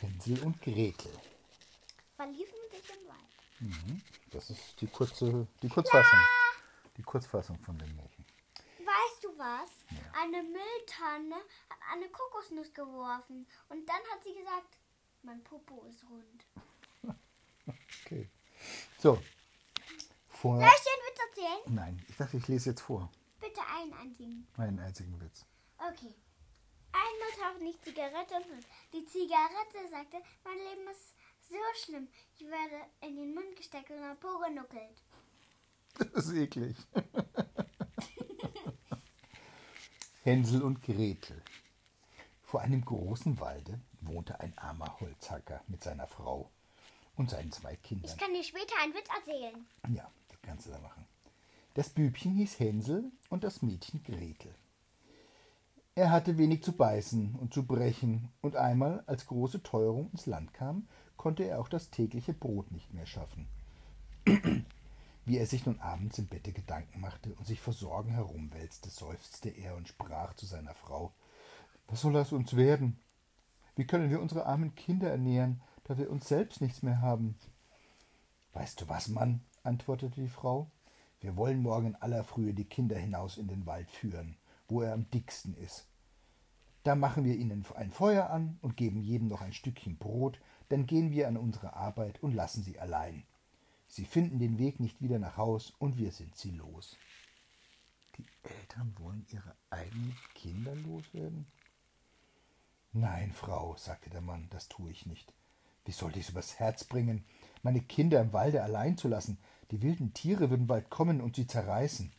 Hänsel und Gretel. Verliefen sich im Wald. Das ist die kurze, die Kurzfassung. Die Kurzfassung von dem Märchen. Weißt du was? Eine Mülltonne hat eine Kokosnuss geworfen. Und dann hat sie gesagt, mein Popo ist rund. Okay. So. Vor. Soll ich dir einen Witz erzählen? Nein, ich dachte, ich lese jetzt vor. Bitte einen einzigen. Meinen einzigen Witz. Okay. Einmal tauchte die Zigarette und die Zigarette sagte, mein Leben ist so schlimm. Ich werde in den Mund gesteckt und am Po genuckelt. Das ist eklig. Hänsel und Gretel. Vor einem großen Walde wohnte ein armer Holzhacker mit seiner Frau und seinen zwei Kindern. Ich kann dir später einen Witz erzählen. Ja, das kannst du da machen. Das Bübchen hieß Hänsel und das Mädchen Gretel. Er hatte wenig zu beißen und zu brechen, und einmal, als große Teuerung ins Land kam, konnte er auch das tägliche Brot nicht mehr schaffen. Wie er sich nun abends im Bette Gedanken machte und sich vor Sorgen herumwälzte, seufzte er und sprach zu seiner Frau Was soll aus uns werden? Wie können wir unsere armen Kinder ernähren, da wir uns selbst nichts mehr haben? Weißt du was, Mann? antwortete die Frau. Wir wollen morgen in aller Frühe die Kinder hinaus in den Wald führen, wo er am dicksten ist. Da machen wir ihnen ein Feuer an und geben jedem noch ein Stückchen Brot, dann gehen wir an unsere Arbeit und lassen sie allein. Sie finden den Weg nicht wieder nach Haus und wir sind sie los. Die Eltern wollen ihre eigenen Kinder loswerden? Nein, Frau, sagte der Mann, das tue ich nicht. Wie sollte ich es übers Herz bringen, meine Kinder im Walde allein zu lassen? Die wilden Tiere würden bald kommen und sie zerreißen.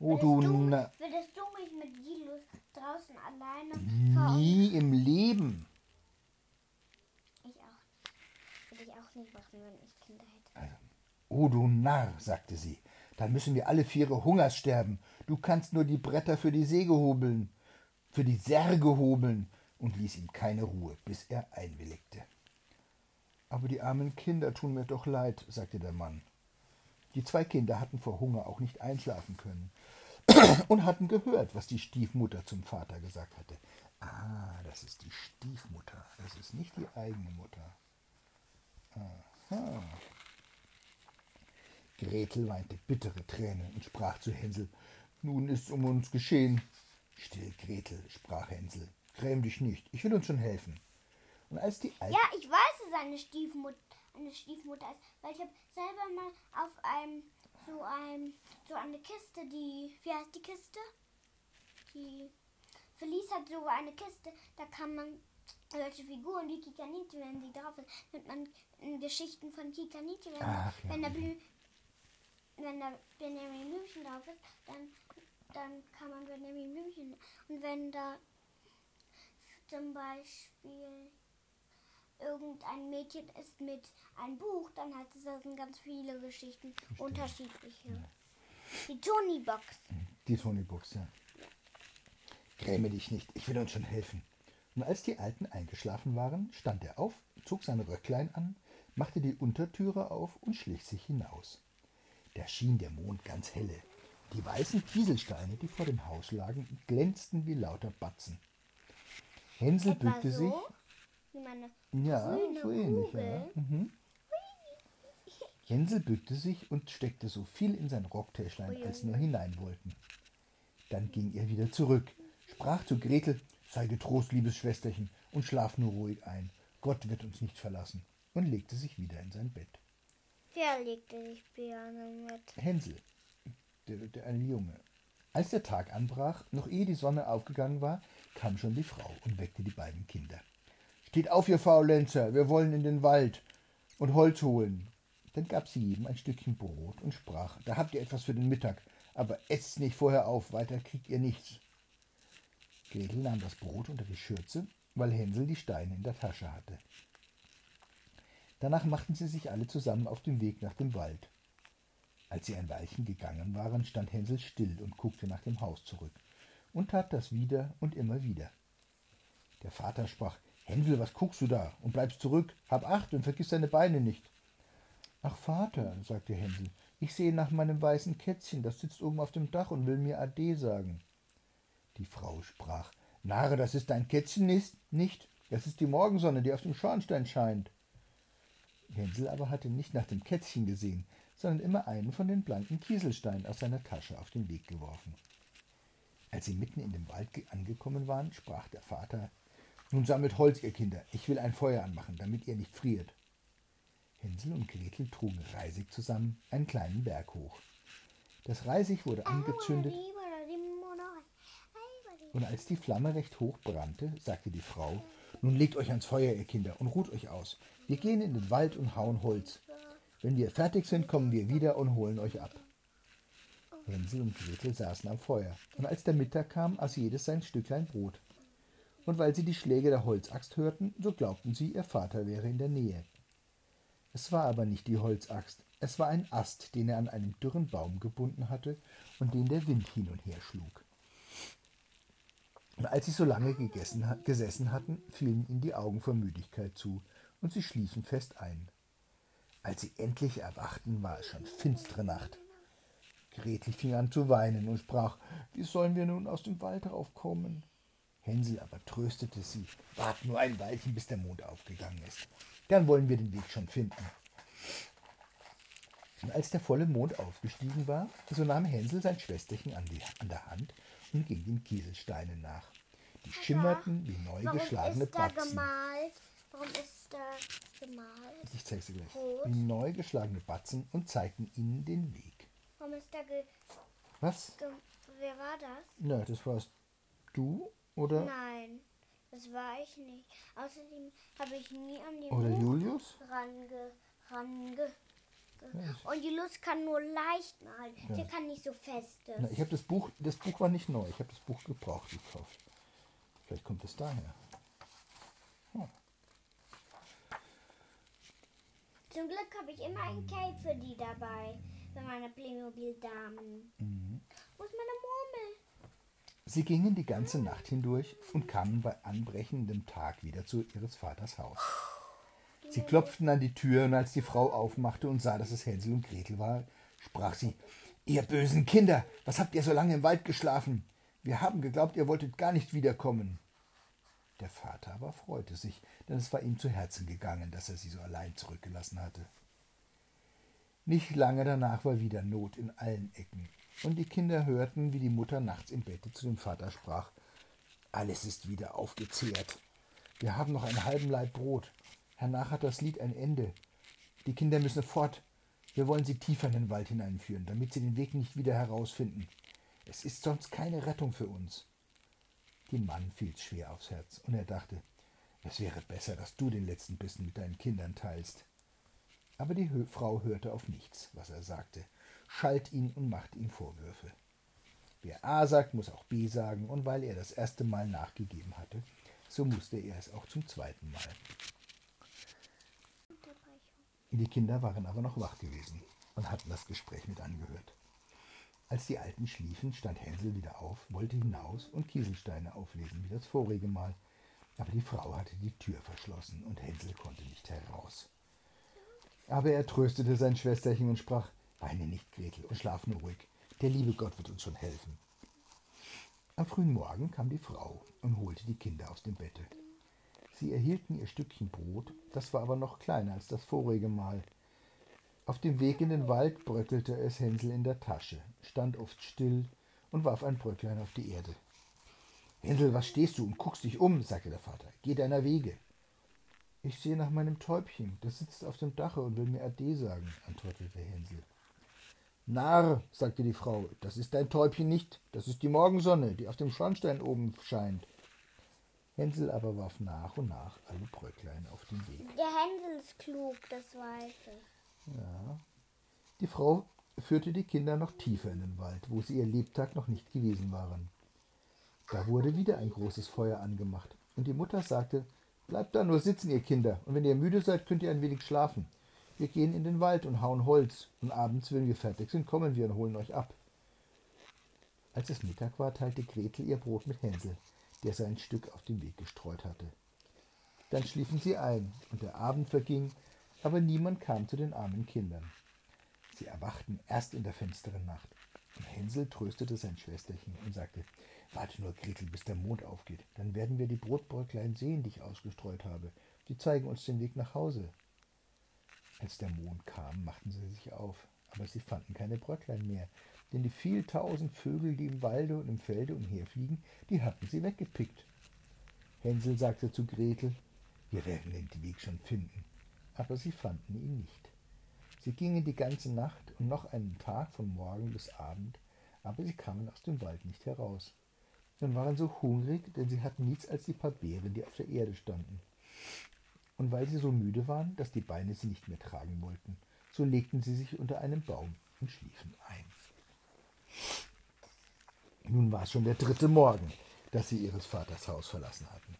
Oh, du, du, würdest du mich mit Gilus draußen alleine nie im Leben. Ich auch. Würde ich auch nicht machen, wenn ich Kinder hätte. Oh, du Narr, sagte sie, dann müssen wir alle Viere Hungers sterben. Du kannst nur die Bretter für die Säge hobeln, für die Särge hobeln, und ließ ihm keine Ruhe, bis er einwilligte. Aber die armen Kinder tun mir doch leid, sagte der Mann. Die zwei Kinder hatten vor Hunger auch nicht einschlafen können und hatten gehört, was die Stiefmutter zum Vater gesagt hatte. Ah, das ist die Stiefmutter, das ist nicht die eigene Mutter. Aha. Gretel weinte bittere Tränen und sprach zu Hänsel, nun ist's um uns geschehen. Still, Gretel, sprach Hänsel, gräm dich nicht, ich will uns schon helfen. Und als die Alte Ja, ich weiß, es eine Stiefmutter, eine Stiefmutter ist, weil ich habe selber mal auf einem so einem so eine Kiste, die wie heißt die Kiste? Die Felice hat so eine Kiste, da kann man solche Figuren wie Kikaniti, wenn sie drauf sind, nimmt man in Geschichten von Kikaniti, wenn, Ach, ja. wenn der Blü wenn da Benjamin Blümchen drauf ist, dann, dann kann man Benjamin Blümchen. Und wenn da zum Beispiel irgendein Mädchen ist mit einem Buch, dann heißt es, sind ganz viele Geschichten, unterschiedliche. Die Tony-Box. Die Tony Box, ja. Gräme dich nicht, ich will uns schon helfen. Und als die Alten eingeschlafen waren, stand er auf, zog sein Röcklein an, machte die Untertüre auf und schlich sich hinaus. Da schien der Mond ganz helle. Die weißen Kieselsteine, die vor dem Haus lagen, glänzten wie lauter Batzen. Hänsel Etwa bückte so, sich. Wie meine Ja, grüne so ähnlich, ja. Kugel. Mhm. Hänsel bückte sich und steckte so viel in sein Rocktäschlein, als nur hinein wollten. Dann ging er wieder zurück, sprach zu Gretel, sei getrost, liebes Schwesterchen, und schlaf nur ruhig ein. Gott wird uns nicht verlassen, und legte sich wieder in sein Bett. Wer legte sich gerne mit? Hänsel, der, der eine Junge. Als der Tag anbrach, noch ehe die Sonne aufgegangen war, kam schon die Frau und weckte die beiden Kinder. Steht auf, ihr Faulenzer, wir wollen in den Wald und Holz holen. Dann gab sie jedem ein Stückchen Brot und sprach, da habt ihr etwas für den Mittag, aber esst nicht vorher auf, weiter kriegt ihr nichts. Gretel nahm das Brot unter die Schürze, weil Hänsel die Steine in der Tasche hatte. Danach machten sie sich alle zusammen auf den Weg nach dem Wald. Als sie ein Weilchen gegangen waren, stand Hänsel still und guckte nach dem Haus zurück und tat das wieder und immer wieder. Der Vater sprach, Hänsel, was guckst du da und bleibst zurück? Hab Acht und vergiss deine Beine nicht. Ach, Vater, sagte Hänsel, ich sehe nach meinem weißen Kätzchen, das sitzt oben auf dem Dach und will mir Ade sagen. Die Frau sprach, Narre, das ist dein Kätzchen nicht, nicht, Das ist die Morgensonne, die auf dem Schornstein scheint. Hänsel aber hatte nicht nach dem Kätzchen gesehen, sondern immer einen von den blanken Kieselsteinen aus seiner Tasche auf den Weg geworfen. Als sie mitten in dem Wald angekommen waren, sprach der Vater Nun sammelt Holz, ihr Kinder, ich will ein Feuer anmachen, damit ihr nicht friert. Hänsel und Gretel trugen Reisig zusammen einen kleinen Berg hoch. Das Reisig wurde angezündet, und als die Flamme recht hoch brannte, sagte die Frau Nun legt euch ans Feuer, ihr Kinder, und ruht euch aus. Wir gehen in den Wald und hauen Holz. Wenn wir fertig sind, kommen wir wieder und holen euch ab. Hänsel und Gretel saßen am Feuer, und als der Mittag kam, aß jedes sein Stücklein Brot. Und weil sie die Schläge der Holzaxt hörten, so glaubten sie, ihr Vater wäre in der Nähe. Es war aber nicht die Holzaxt, es war ein Ast, den er an einem dürren Baum gebunden hatte und den der Wind hin und her schlug. Und als sie so lange gegessen, gesessen hatten, fielen ihnen die Augen vor Müdigkeit zu, und sie schliefen fest ein. Als sie endlich erwachten, war es schon finstere Nacht. Gretel fing an zu weinen und sprach, wie sollen wir nun aus dem Wald raufkommen? Hänsel aber tröstete sie, wart nur ein Weilchen, bis der Mond aufgegangen ist. Dann wollen wir den Weg schon finden. Und als der volle Mond aufgestiegen war, so nahm Hänsel sein Schwesterchen an, die, an der Hand und ging den Kieselsteinen nach. Die schimmerten wie neu Warum geschlagene ist da Batzen. gemalt? Warum ist da gemalt? Ich zeig's dir gleich. Rot. Wie neu geschlagene Batzen und zeigten ihnen den Weg. Warum ist da ge, Was? ge Wer war das? Na, das warst du oder, Nein, das war ich nicht. Außerdem habe ich nie an den oder Buch Julius? range, range. ge- Und Julius kann nur leicht malen. Der kann nicht so festes. Na, ich habe das Buch, das Buch war nicht neu. Ich habe das Buch gebraucht gekauft. Vielleicht kommt es daher. Zum Glück habe ich immer ein Cape für die dabei. Für meine Playmobil-Damen. Mhm. Wo ist meine? Sie gingen die ganze Nacht hindurch und kamen bei anbrechendem Tag wieder zu ihres Vaters Haus. Sie klopften an die Tür und als die Frau aufmachte und sah, dass es Hänsel und Gretel war, sprach sie: Ihr bösen Kinder, was habt ihr so lange im Wald geschlafen? Wir haben geglaubt, ihr wolltet gar nicht wiederkommen. Der Vater aber freute sich, denn es war ihm zu Herzen gegangen, dass er sie so allein zurückgelassen hatte. Nicht lange danach war wieder Not in allen Ecken, und die Kinder hörten, wie die Mutter nachts im Bette zu dem Vater sprach Alles ist wieder aufgezehrt. Wir haben noch einen halben Laib Brot. Hernach hat das Lied ein Ende. Die Kinder müssen fort. Wir wollen sie tiefer in den Wald hineinführen, damit sie den Weg nicht wieder herausfinden. Es ist sonst keine Rettung für uns. Dem Mann fiel's schwer aufs Herz, und er dachte, es wäre besser, dass du den letzten Bissen mit deinen Kindern teilst. Aber die Frau hörte auf nichts, was er sagte, schalt ihn und machte ihm Vorwürfe. Wer A sagt, muss auch B sagen, und weil er das erste Mal nachgegeben hatte, so musste er es auch zum zweiten Mal. Die Kinder waren aber noch wach gewesen und hatten das Gespräch mit angehört. Als die Alten schliefen, stand Hänsel wieder auf, wollte hinaus und Kieselsteine auflesen wie das vorige Mal. Aber die Frau hatte die Tür verschlossen und Hänsel konnte nicht heraus. Aber er tröstete sein Schwesterchen und sprach, Weine nicht, Gretel, und schlaf nur ruhig. Der liebe Gott wird uns schon helfen. Am frühen Morgen kam die Frau und holte die Kinder aus dem Bette. Sie erhielten ihr Stückchen Brot, das war aber noch kleiner als das vorige Mal. Auf dem Weg in den Wald bröckelte es Hänsel in der Tasche, stand oft still und warf ein Bröcklein auf die Erde. Hänsel, was stehst du und guckst dich um? sagte der Vater. Geh deiner Wege. Ich sehe nach meinem Täubchen, das sitzt auf dem Dache und will mir Ade sagen, antwortete Hänsel. Narr, sagte die Frau, das ist dein Täubchen nicht, das ist die Morgensonne, die auf dem Schornstein oben scheint. Hänsel aber warf nach und nach alle Bröcklein auf den Weg. Der Hänsel ist klug, das weiß ich. Ja. Die Frau führte die Kinder noch tiefer in den Wald, wo sie ihr Lebtag noch nicht gewesen waren. Da wurde wieder ein großes Feuer angemacht, und die Mutter sagte, Bleibt da nur sitzen, ihr Kinder, und wenn ihr müde seid, könnt ihr ein wenig schlafen. Wir gehen in den Wald und hauen Holz, und abends, wenn wir fertig sind, kommen wir und holen euch ab. Als es Mittag war, teilte Gretel ihr Brot mit Hänsel, der sein Stück auf den Weg gestreut hatte. Dann schliefen sie ein, und der Abend verging, aber niemand kam zu den armen Kindern. Sie erwachten erst in der finsteren Nacht. Hänsel tröstete sein Schwesterchen und sagte, Warte nur, Gretel, bis der Mond aufgeht. Dann werden wir die Brotbröcklein sehen, die ich ausgestreut habe. Die zeigen uns den Weg nach Hause. Als der Mond kam, machten sie sich auf, aber sie fanden keine Bröcklein mehr, denn die viel tausend Vögel, die im Walde und im Felde umherfliegen, die hatten sie weggepickt. Hänsel sagte zu Gretel, wir werden den Weg schon finden, aber sie fanden ihn nicht. Sie gingen die ganze Nacht und noch einen Tag von Morgen bis Abend, aber sie kamen aus dem Wald nicht heraus und waren so hungrig, denn sie hatten nichts als die paar Beeren, die auf der Erde standen. Und weil sie so müde waren, dass die Beine sie nicht mehr tragen wollten, so legten sie sich unter einem Baum und schliefen ein. Nun war es schon der dritte Morgen, dass sie ihres Vaters Haus verlassen hatten.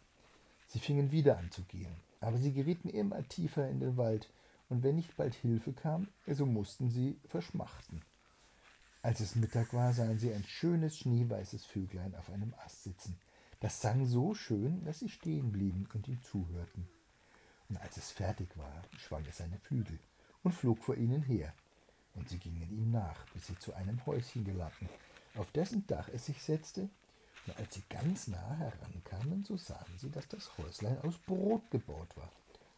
Sie fingen wieder an zu gehen, aber sie gerieten immer tiefer in den Wald, und wenn nicht bald Hilfe kam, so mussten sie verschmachten. Als es Mittag war, sahen sie ein schönes schneeweißes Vöglein auf einem Ast sitzen. Das sang so schön, dass sie stehen blieben und ihm zuhörten. Und als es fertig war, schwang es seine Flügel und flog vor ihnen her. Und sie gingen ihm nach, bis sie zu einem Häuschen gelangten, auf dessen Dach es sich setzte. Und als sie ganz nah herankamen, so sahen sie, dass das Häuslein aus Brot gebaut war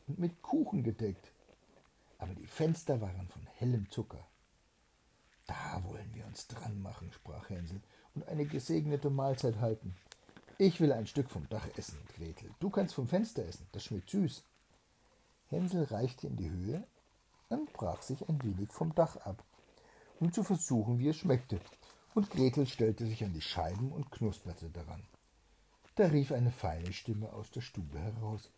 und mit Kuchen gedeckt. Aber die Fenster waren von hellem Zucker da wollen wir uns dran machen, sprach Hänsel, und eine gesegnete Mahlzeit halten. Ich will ein Stück vom Dach essen, Gretel. Du kannst vom Fenster essen, das schmeckt süß. Hänsel reichte in die Höhe und brach sich ein wenig vom Dach ab, um zu versuchen, wie es schmeckte, und Gretel stellte sich an die Scheiben und knusperte daran. Da rief eine feine Stimme aus der Stube heraus.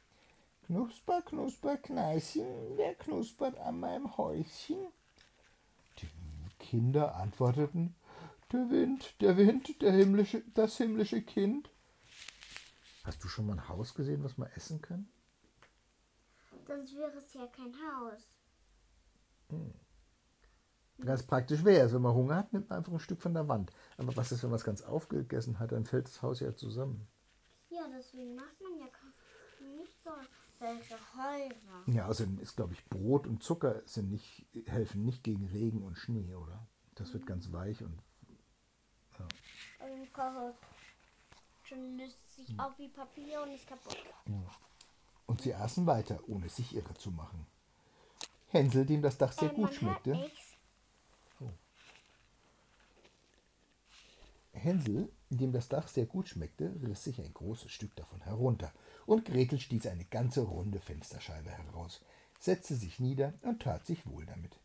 Knusper, knusper, Kneißchen, wer knuspert an meinem Häuschen? Kinder antworteten Der Wind, der Wind, der himmlische, das himmlische Kind. Hast du schon mal ein Haus gesehen, was man essen kann? Sonst wäre es ja kein Haus. Hm. Ganz praktisch wäre es, wenn man Hunger hat, nimmt man einfach ein Stück von der Wand. Aber was ist, wenn man es ganz aufgegessen hat, dann fällt das Haus ja zusammen. Ja, deswegen macht man ja nicht so welche Häuser. Ja, außerdem ist, glaube ich, Brot und Zucker sind nicht, helfen nicht gegen Regen und Schnee, oder? Das wird ganz weich und. Ja. Und. Schon löst sich hm. auf wie Papier und ist kaputt. Ja. Und sie aßen weiter, ohne sich irre zu machen. Hänsel, dem das Dach sehr äh, gut schmeckte. Oh. Hänsel, dem das Dach sehr gut schmeckte, riss sich ein großes Stück davon herunter und Gretel stieß eine ganze runde Fensterscheibe heraus, setzte sich nieder und tat sich wohl damit.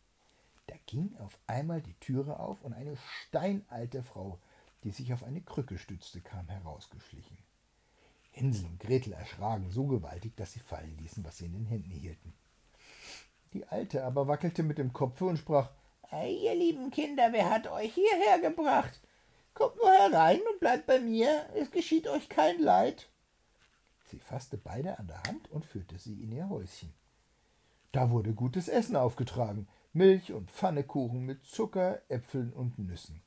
Da ging auf einmal die Türe auf und eine steinalte Frau, die sich auf eine Krücke stützte, kam herausgeschlichen. Hänsel und Gretel erschraken so gewaltig, dass sie fallen ließen, was sie in den Händen hielten. Die Alte aber wackelte mit dem Kopfe und sprach Ei, ihr lieben Kinder, wer hat euch hierher gebracht? Kommt nur herein und bleibt bei mir, es geschieht euch kein Leid. Sie fasste beide an der Hand und führte sie in ihr Häuschen. Da wurde gutes Essen aufgetragen, Milch und Pfannekuchen mit Zucker, Äpfeln und Nüssen.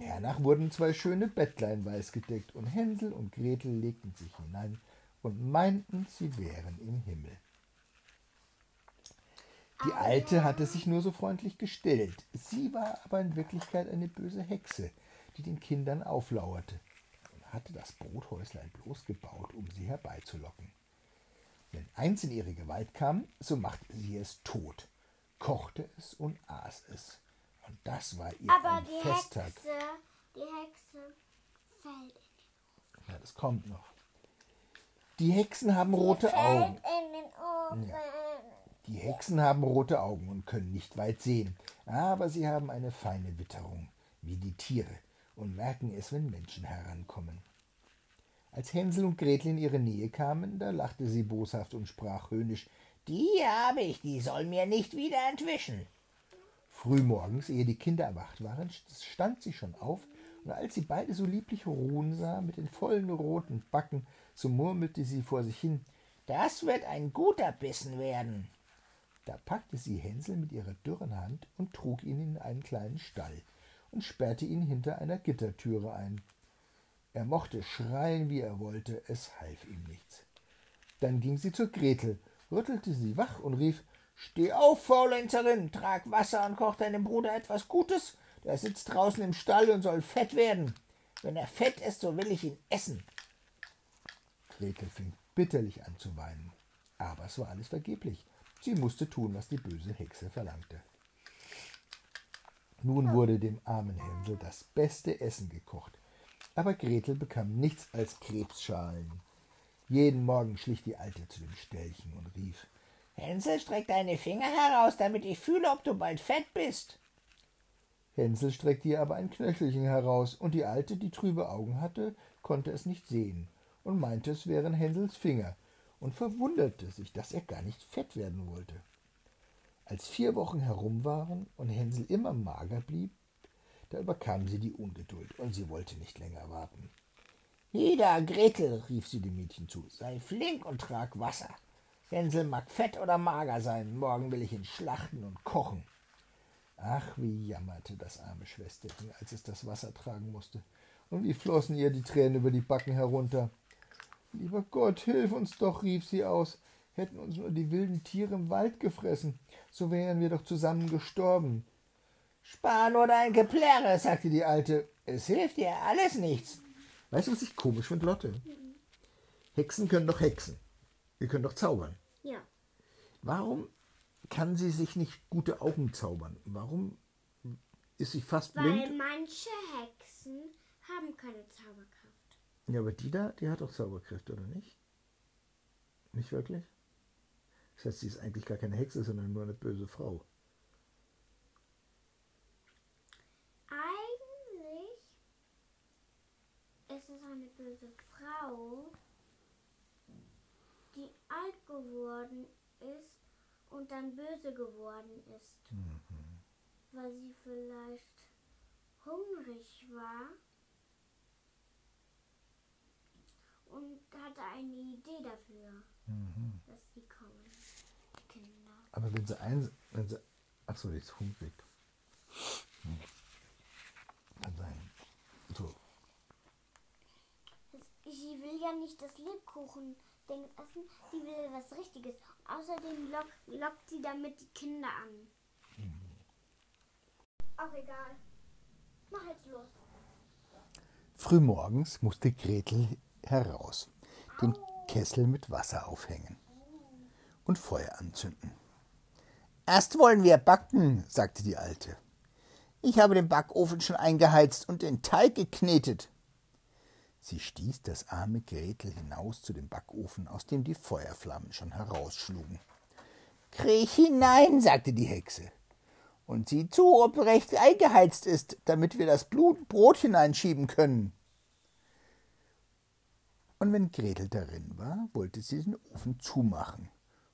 Hernach wurden zwei schöne Bettlein weiß gedeckt, und Hänsel und Gretel legten sich hinein und meinten, sie wären im Himmel. Die Alte hatte sich nur so freundlich gestellt. Sie war aber in Wirklichkeit eine böse Hexe, die den Kindern auflauerte hatte das Brothäuslein bloß gebaut, um sie herbeizulocken. Wenn eins in ihre Gewalt kam, so machte sie es tot, kochte es und aß es. Und das war ihr Aber ein die Festtag. Hexe, die Hexe fällt in den Ja, das kommt noch. Die Hexen haben rote fällt Augen. In den Ofen. Ja. Die Hexen haben rote Augen und können nicht weit sehen, aber sie haben eine feine Witterung, wie die Tiere und merken es, wenn Menschen herankommen. Als Hänsel und Gretel in ihre Nähe kamen, da lachte sie boshaft und sprach höhnisch Die habe ich, die soll mir nicht wieder entwischen. Frühmorgens, ehe die Kinder erwacht waren, stand sie schon auf, und als sie beide so lieblich ruhen sah, mit den vollen roten Backen, so murmelte sie vor sich hin Das wird ein guter Bissen werden. Da packte sie Hänsel mit ihrer dürren Hand und trug ihn in einen kleinen Stall und sperrte ihn hinter einer Gittertüre ein. Er mochte schreien, wie er wollte, es half ihm nichts. Dann ging sie zur Gretel, rüttelte sie wach und rief Steh auf, Faulenzerin, trag Wasser und koch deinem Bruder etwas Gutes, Der sitzt draußen im Stall und soll fett werden. Wenn er fett ist, so will ich ihn essen. Gretel fing bitterlich an zu weinen. Aber es war alles vergeblich. Sie musste tun, was die böse Hexe verlangte. Nun wurde dem armen Hänsel das beste Essen gekocht. Aber Gretel bekam nichts als Krebsschalen. Jeden Morgen schlich die Alte zu dem Ställchen und rief Hänsel, streck deine Finger heraus, damit ich fühle, ob du bald fett bist. Hänsel streckte ihr aber ein Knöchelchen heraus, und die Alte, die trübe Augen hatte, konnte es nicht sehen und meinte, es wären Hänsels Finger und verwunderte sich, dass er gar nicht fett werden wollte. Als vier Wochen herum waren und Hänsel immer mager blieb, da überkam sie die Ungeduld und sie wollte nicht länger warten. Ida, Gretel, rief sie dem Mädchen zu, sei flink und trag Wasser. Hänsel mag fett oder mager sein, morgen will ich ihn schlachten und kochen. Ach, wie jammerte das arme Schwesterchen, als es das Wasser tragen musste, und wie flossen ihr die Tränen über die Backen herunter. Lieber Gott, hilf uns doch, rief sie aus. Hätten uns nur die wilden Tiere im Wald gefressen, so wären wir doch zusammen gestorben. Spar nur dein Geplärre, sagte die Alte. Es hilft dir alles nichts. Weißt du, was ich komisch finde, Lotte? Hexen können doch hexen. Wir können doch zaubern. Ja. Warum kann sie sich nicht gute Augen zaubern? Warum ist sie fast Weil blind? manche Hexen haben keine Zauberkraft. Ja, aber die da, die hat doch Zauberkräfte, oder nicht? Nicht wirklich? Das heißt, sie ist eigentlich gar keine Hexe, sondern nur eine böse Frau. Eigentlich ist es eine böse Frau, die alt geworden ist und dann böse geworden ist, weil sie vielleicht hungrig war und hatte eine Idee dafür, dass sie kommen, die Kinder. Aber wenn sie ein, wenn sie, ach so, die ist hungrig. Hm. Kann sein. So, Sie will ja nicht das Lebkuchen-Ding essen, sie will was Richtiges. Außerdem lock, lockt sie damit die Kinder an. Auch egal. Mach jetzt los. Frühmorgens musste Gretel heraus, den Kessel mit Wasser aufhängen und Feuer anzünden. Erst wollen wir backen, sagte die Alte. Ich habe den Backofen schon eingeheizt und den Teig geknetet. Sie stieß das arme Gretel hinaus zu dem Backofen, aus dem die Feuerflammen schon herausschlugen. Kriech hinein, sagte die Hexe. Und sieh zu, ob rechts eingeheizt ist, damit wir das Blut Brot hineinschieben können. Und wenn Gretel darin war, wollte sie den Ofen zumachen.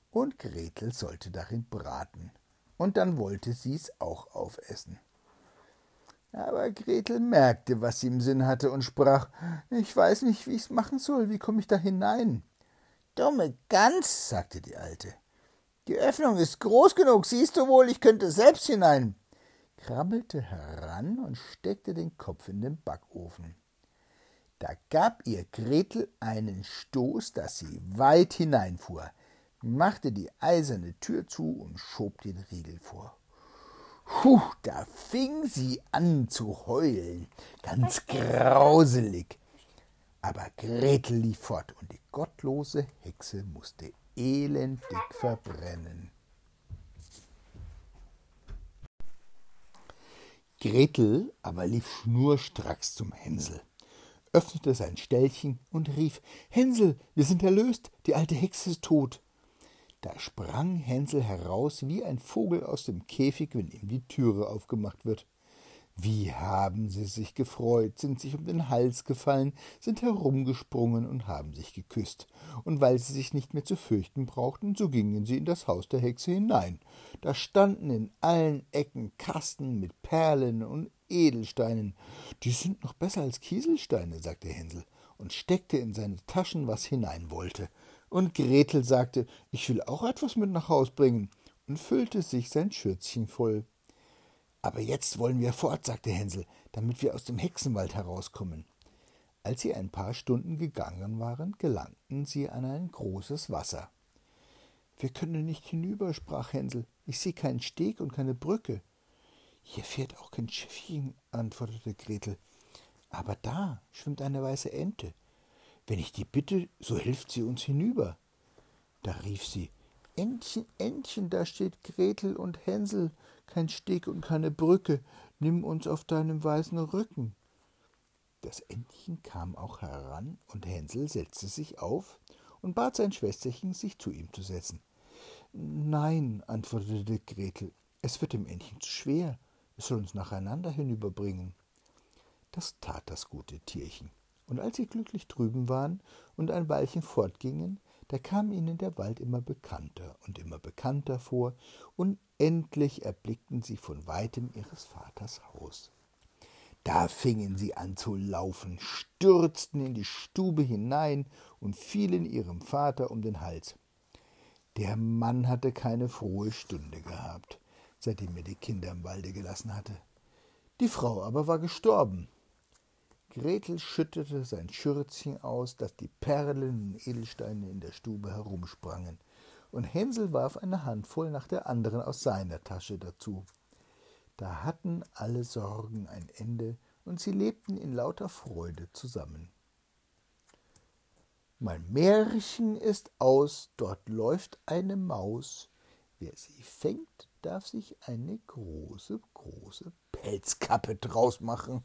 Und Gretel sollte darin braten. Und dann wollte sie's auch aufessen. Aber Gretel merkte, was sie im Sinn hatte, und sprach Ich weiß nicht, wie ich's machen soll. Wie komme ich da hinein? Dumme Gans, sagte die Alte. Die Öffnung ist groß genug, siehst du wohl, ich könnte selbst hinein. krabbelte heran und steckte den Kopf in den Backofen. Da gab ihr Gretel einen Stoß, dass sie weit hineinfuhr, machte die eiserne Tür zu und schob den Riegel vor. Puh, da fing sie an zu heulen, ganz grauselig. Aber Gretel lief fort und die gottlose Hexe musste elendig verbrennen. Gretel aber lief schnurstracks zum Hänsel, öffnete sein Ställchen und rief Hänsel, wir sind erlöst, die alte Hexe ist tot. Da sprang Hänsel heraus wie ein Vogel aus dem Käfig, wenn ihm die Türe aufgemacht wird. Wie haben sie sich gefreut, sind sich um den Hals gefallen, sind herumgesprungen und haben sich geküsst. Und weil sie sich nicht mehr zu fürchten brauchten, so gingen sie in das Haus der Hexe hinein. Da standen in allen Ecken Kasten mit Perlen und Edelsteinen. Die sind noch besser als Kieselsteine, sagte Hänsel und steckte in seine Taschen, was hinein wollte. Und Gretel sagte, ich will auch etwas mit nach Haus bringen, und füllte sich sein Schürzchen voll. Aber jetzt wollen wir fort, sagte Hänsel, damit wir aus dem Hexenwald herauskommen. Als sie ein paar Stunden gegangen waren, gelangten sie an ein großes Wasser. Wir können nicht hinüber, sprach Hänsel. Ich sehe keinen Steg und keine Brücke. Hier fährt auch kein Schiffchen, antwortete Gretel. Aber da schwimmt eine weiße Ente. Wenn ich die bitte, so hilft sie uns hinüber. Da rief sie, Entchen, Entchen, da steht Gretel und Hänsel, kein Steg und keine Brücke, nimm uns auf deinem weißen Rücken. Das Entchen kam auch heran, und Hänsel setzte sich auf und bat sein Schwesterchen, sich zu ihm zu setzen. Nein, antwortete Gretel, es wird dem Entchen zu schwer, es soll uns nacheinander hinüberbringen. Das tat das gute Tierchen. Und als sie glücklich drüben waren und ein Weilchen fortgingen, da kam ihnen der Wald immer bekannter und immer bekannter vor, und endlich erblickten sie von weitem ihres Vaters Haus. Da fingen sie an zu laufen, stürzten in die Stube hinein und fielen ihrem Vater um den Hals. Der Mann hatte keine frohe Stunde gehabt, seitdem er die Kinder im Walde gelassen hatte. Die Frau aber war gestorben, Gretel schüttete sein Schürzchen aus, dass die Perlen und Edelsteine in der Stube herumsprangen, und Hänsel warf eine Handvoll nach der anderen aus seiner Tasche dazu. Da hatten alle Sorgen ein Ende, und sie lebten in lauter Freude zusammen. Mein Märchen ist aus, dort läuft eine Maus, wer sie fängt, darf sich eine große, große Pelzkappe draus machen.